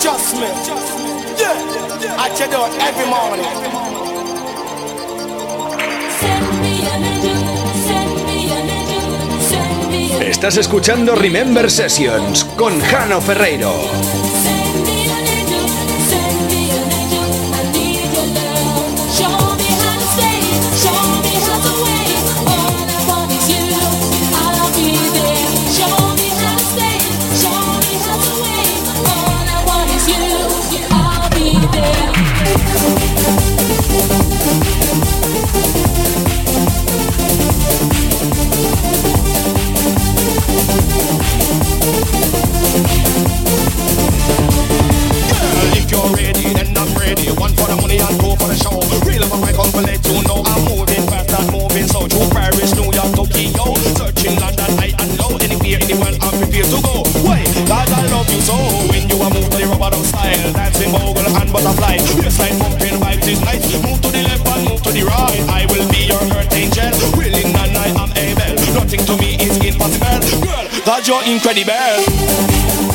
Just me. Yeah. At every morning. Estás escuchando Remember Sessions con Jano Ferreiro. ready. One for the money and two for the show. Real up my come to let you know I'm moving fast and moving so. Through Paris, New York, Tokyo, searching London high and low. Anywhere, anywhere, I'm prepared to go. Why? Cause I love you so. When you are moving to the rubber style, dancing mogul and butterfly. Bassline pumping, vibes is nice. Move to the left and move to the right. I will be your earth angel. Willing and I am able. Nothing to me is impossible. Girl, cause you're incredible.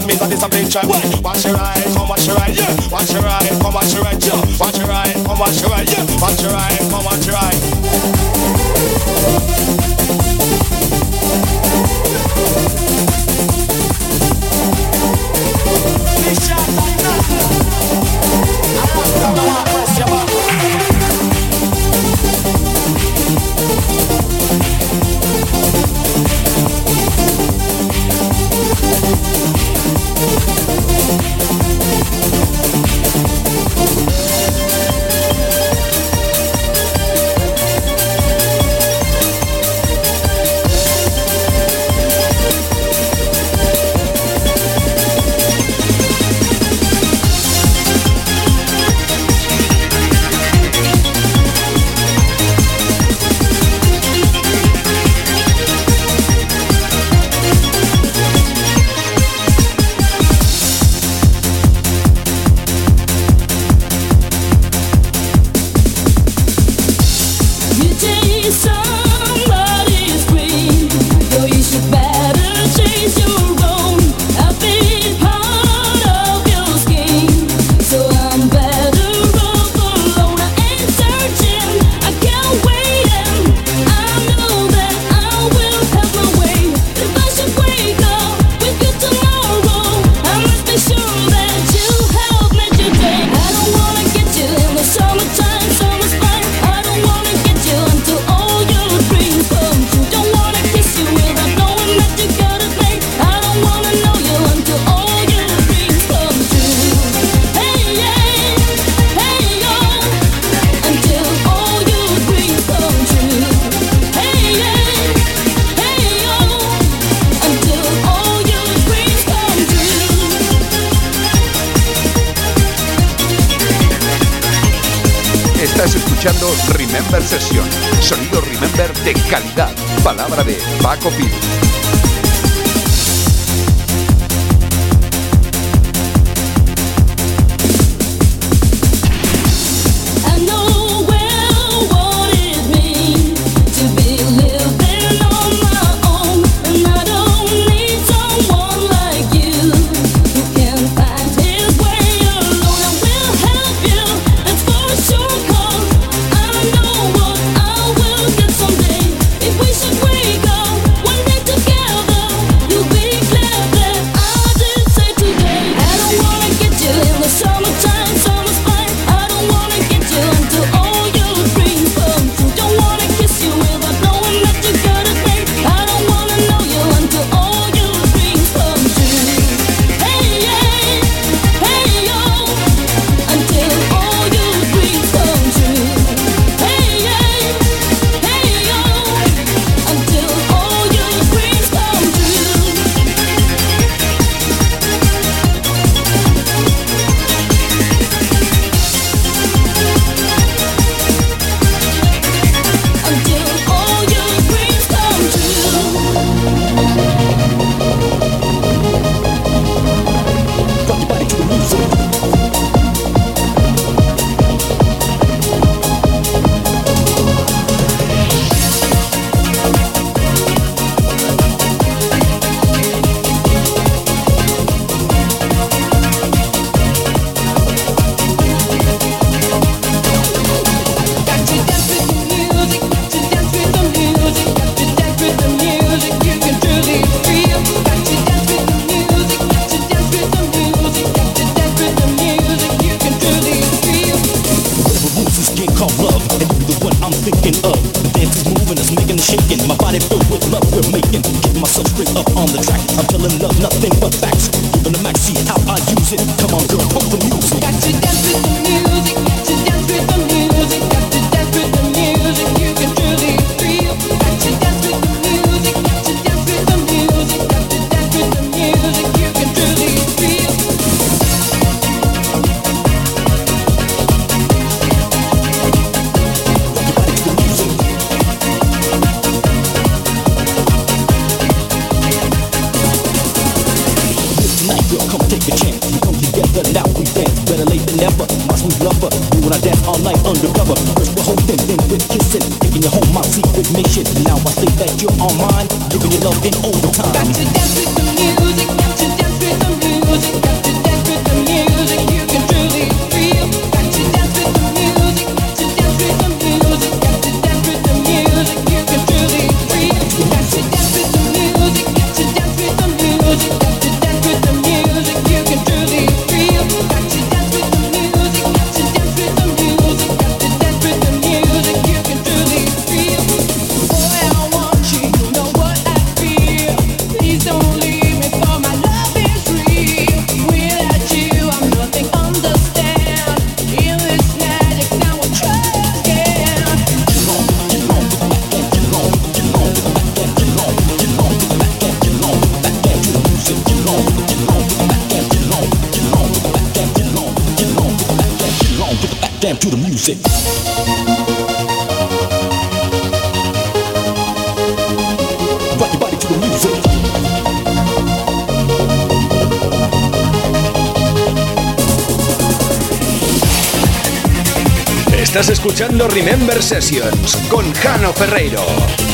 good means that it's a big trap. Watch your eye, come watch your eye, yeah. Watch your eye, come watch your eye, yeah. Watch your eye, come watch your eye, yeah. Watch your eye, come watch your eye. Remember Sessions con Jano Ferreiro.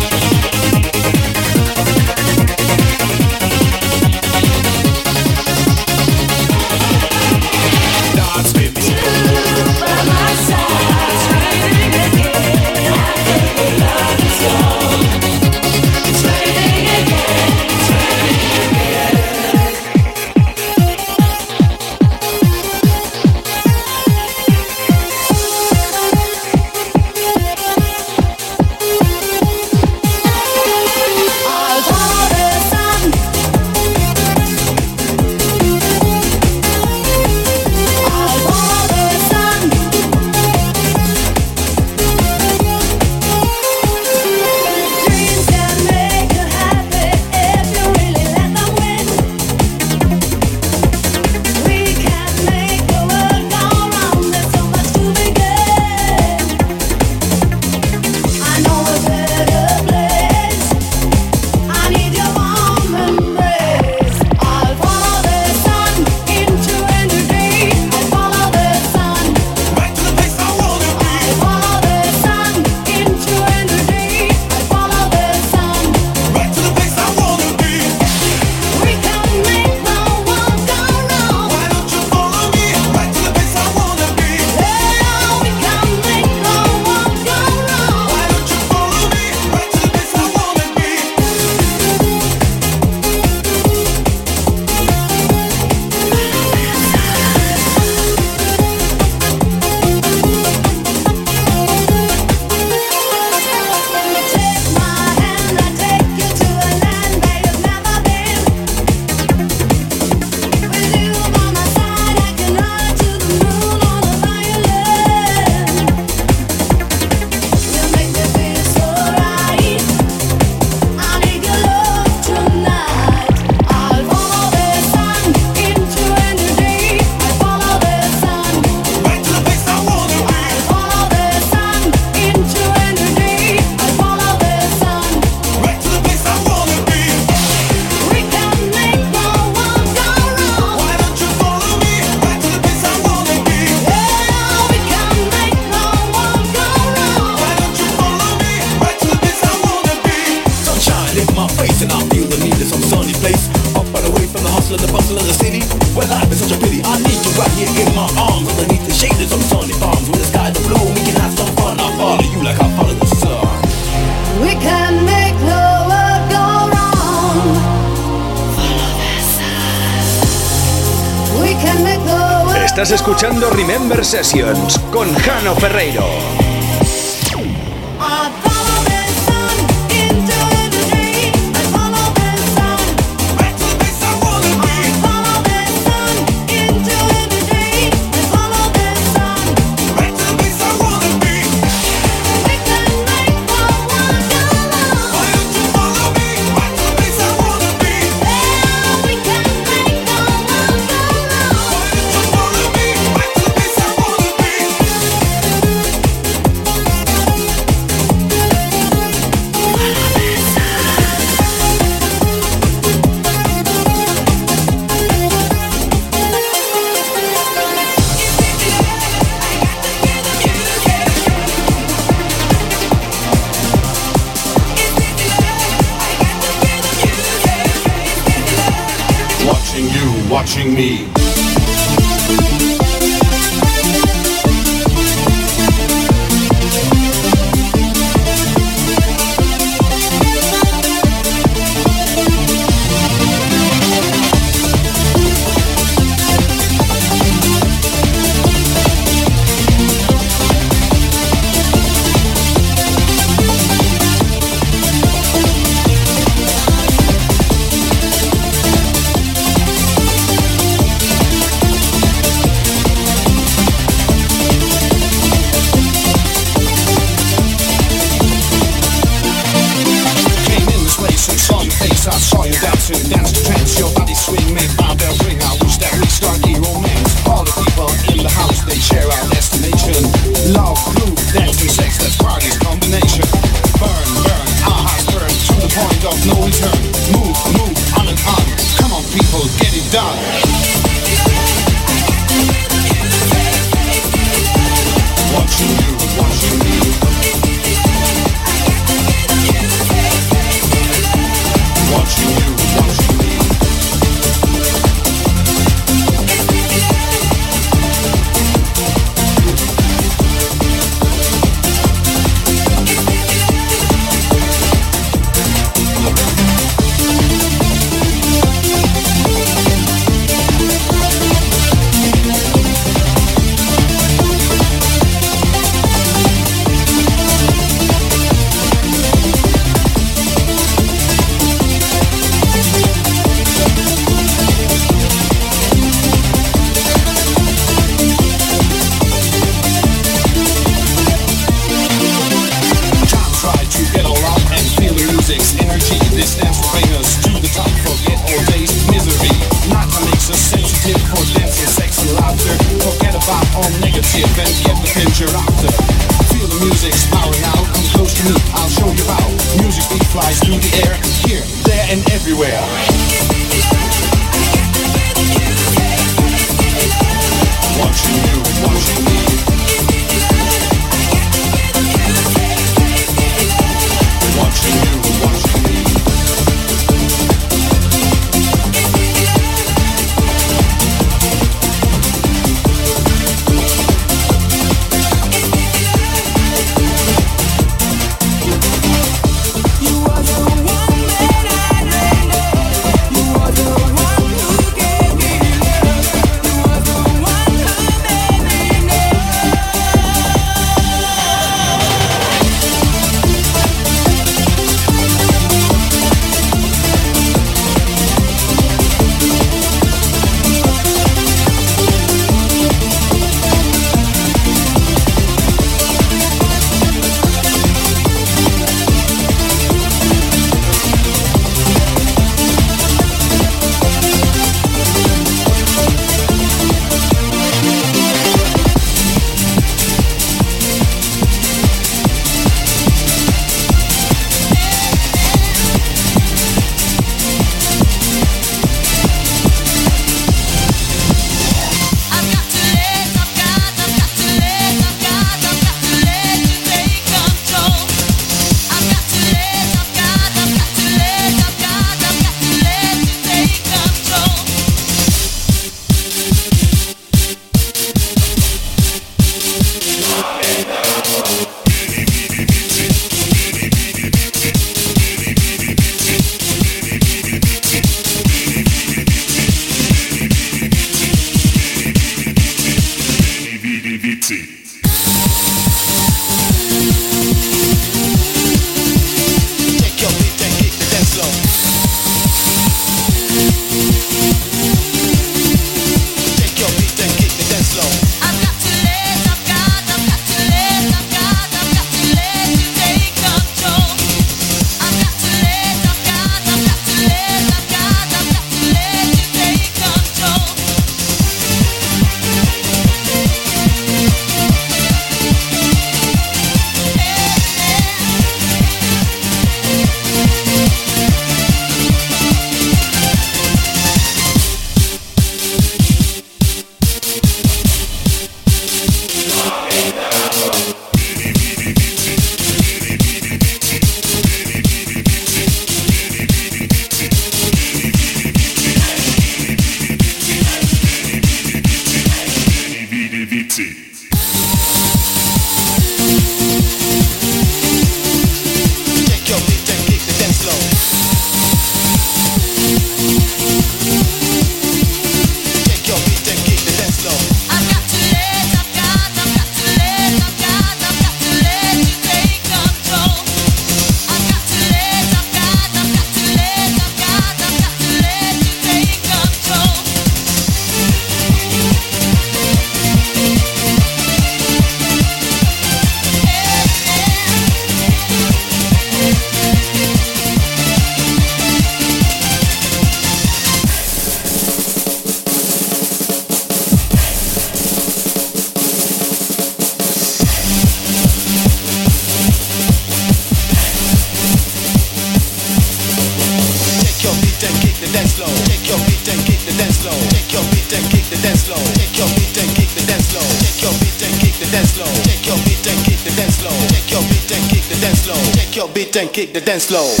Dance floor.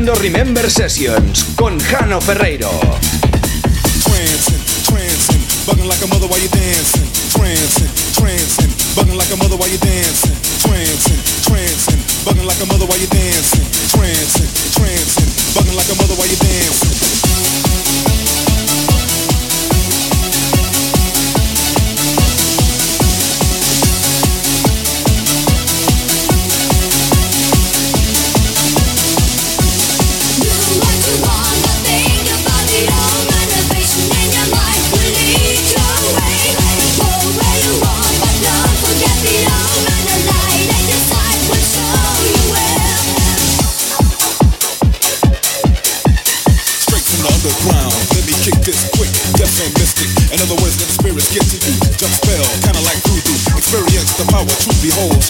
Escuchando Remember Sessions con Jano Ferreiro. Trancing, trancing, bugging like a mother while you dancing. Trancing, trancing, bugging like a mother while you dancing. Trancing, trancing, bugging like a mother while you dancing.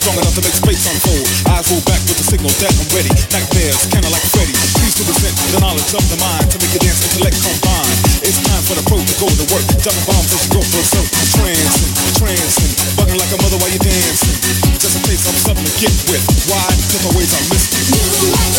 Strong enough to make space unfold. Eyes roll back with the signal that I'm ready. Nightmares, kinda like Freddy. Please to present the knowledge of the mind to make your dance intellect combine. It's time for the pro to go to work. Jumping bombs as you go for a circle. Trancing, trancing, bugging like a mother while you're dancing. Just in case I'm something to get with. Why? Cause my ways are mystic. My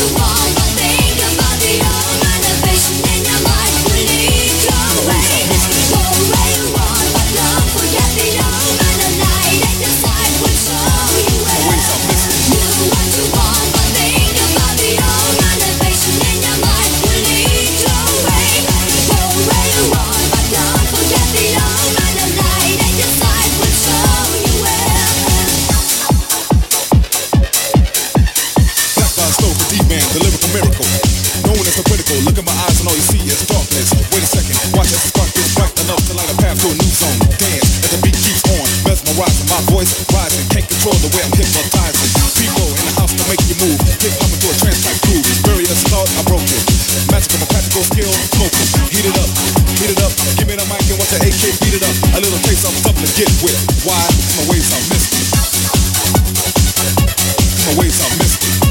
Practical skill, smoking. Heat it up, heat it up. Give me the mic and watch the AK beat it up. A little taste of something to get with. Why? My ways are mystic. My ways are mystic.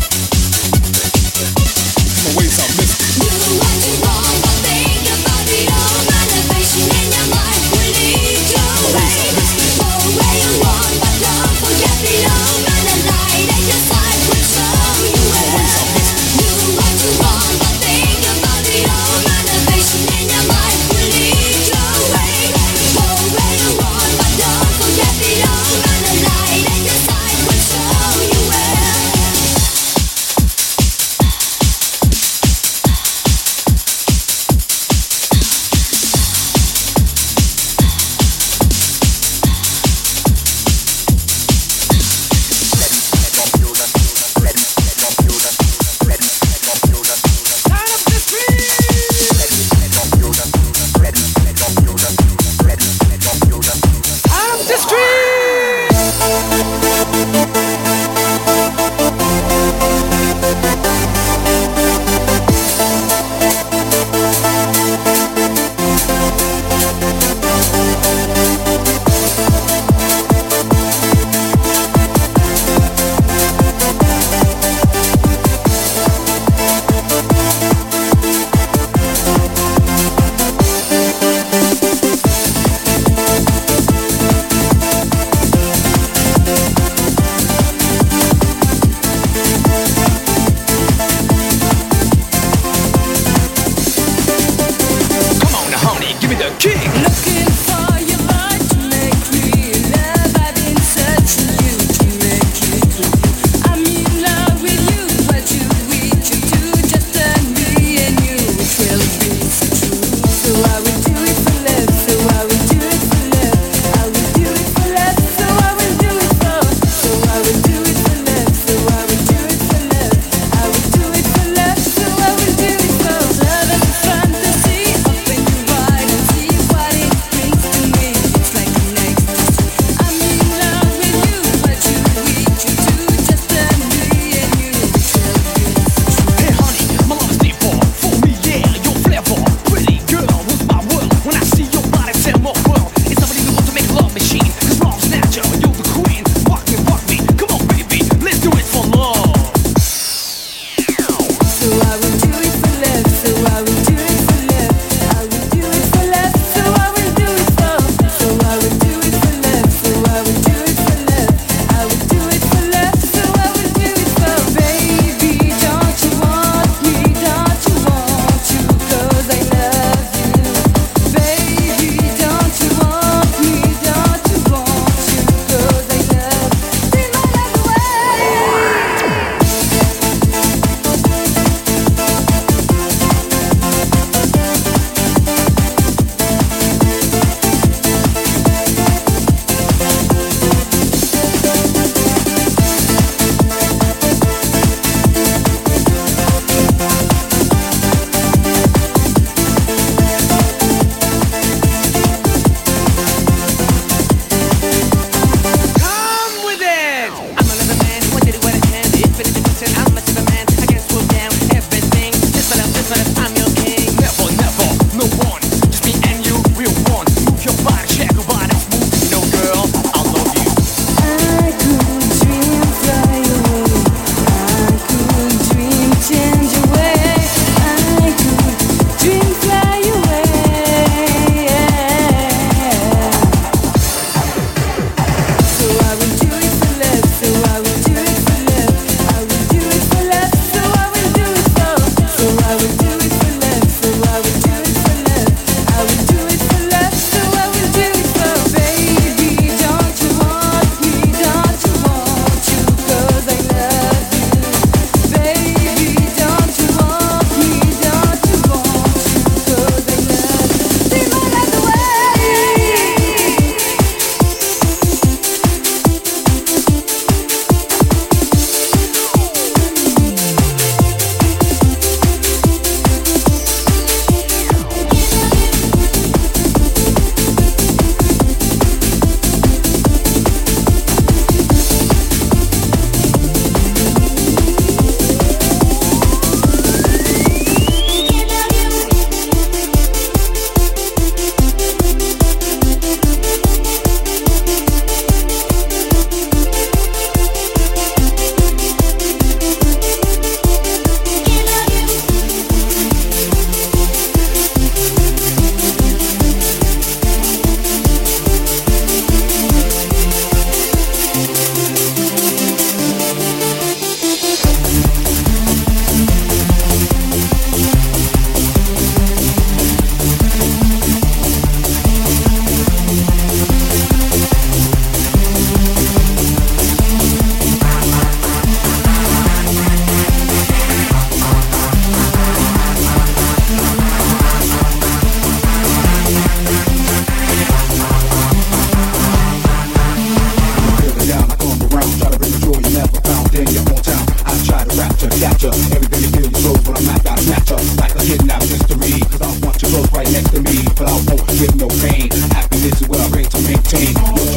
right at ya. Everything is in your clothes when I'm not that up. Like a kidnapped mystery. Cause I want you close right next to me. But I won't with no pain. Happiness is what I'm ready to maintain. Your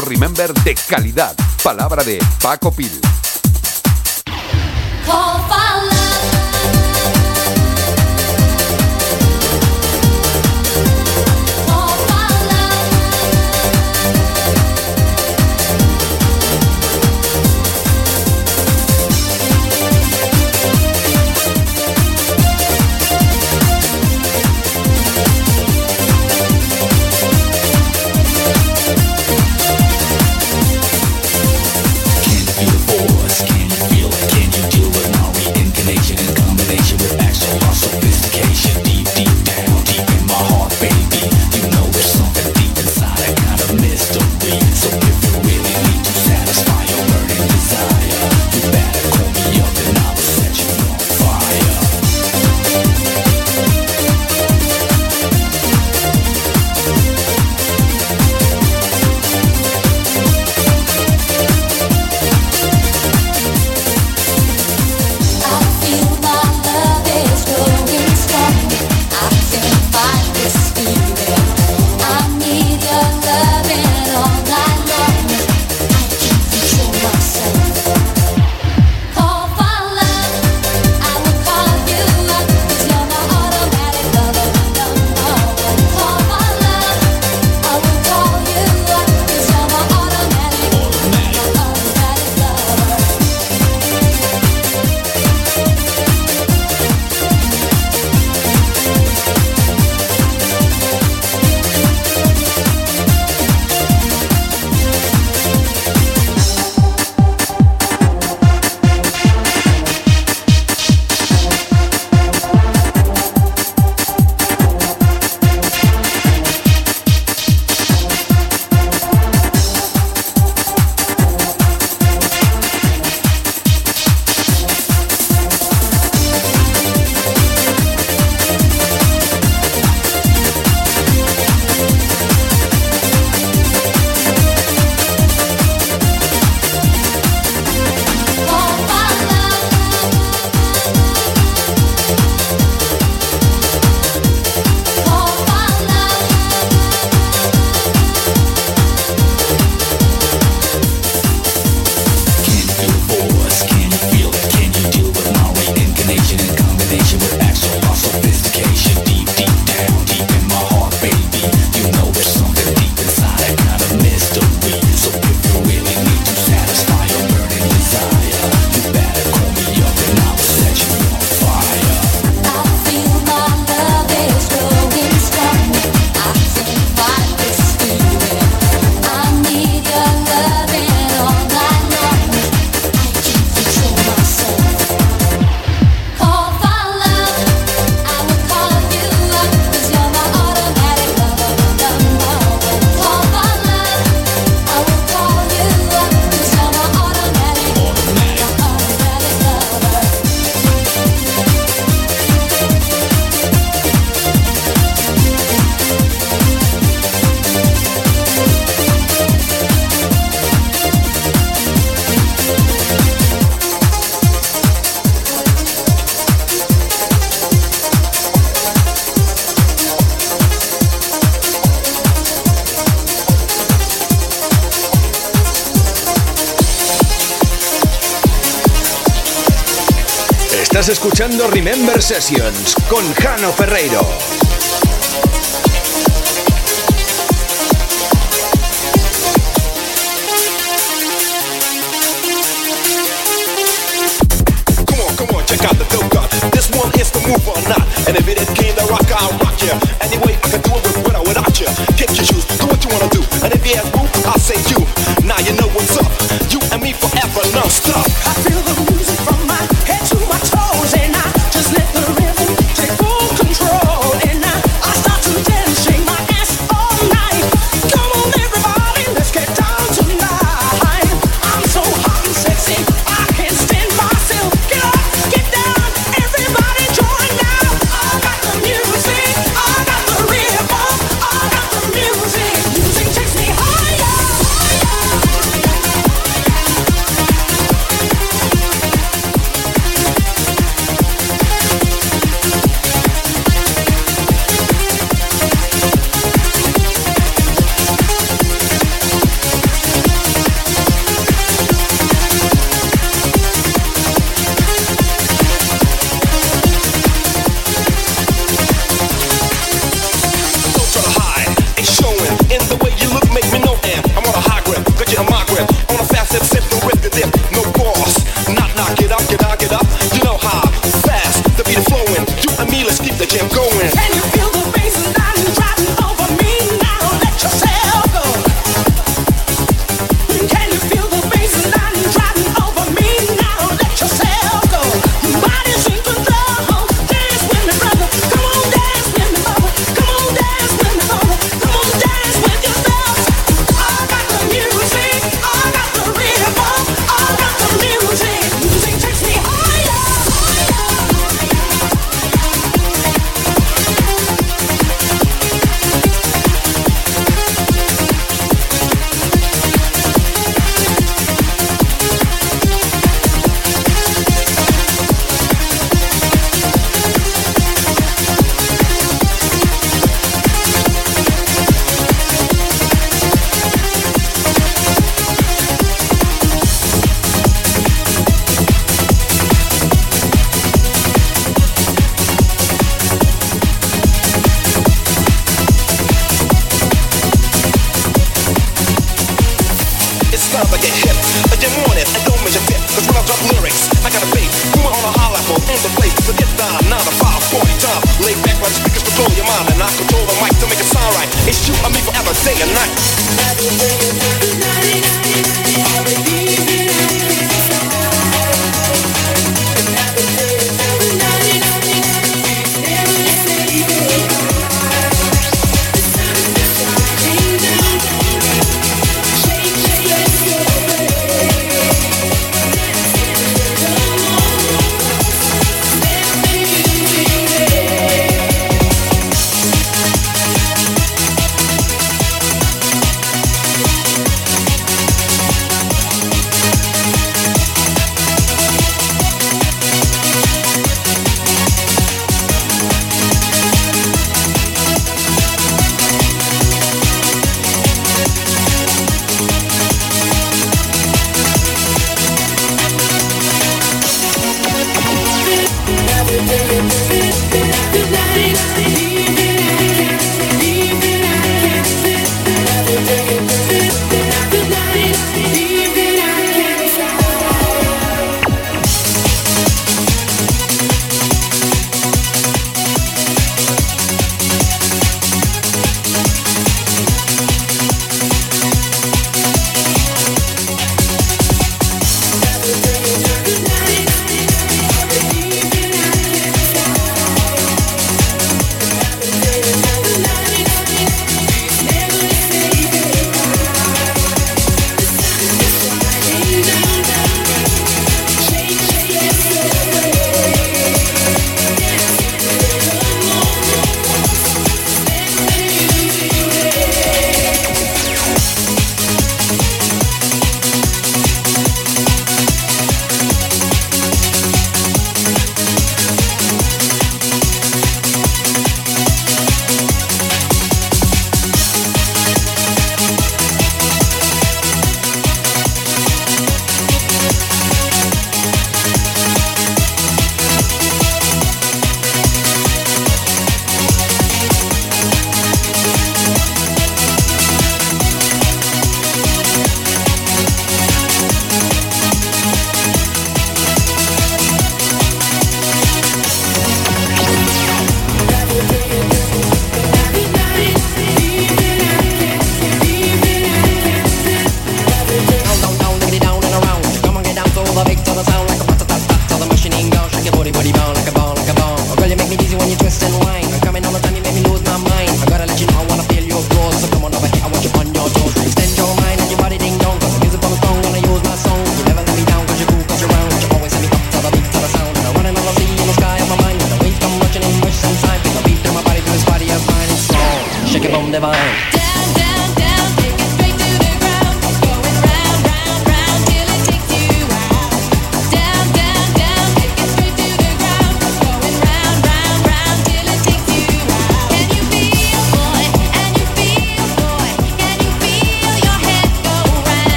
Remember de calidad. Palabra de Paco Pil. Escuchando Remember Sessions con Jano Ferreiro.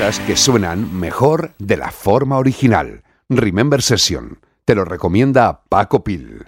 cosas que suenan mejor de la forma original. Remember Session. Te lo recomienda Paco Pil.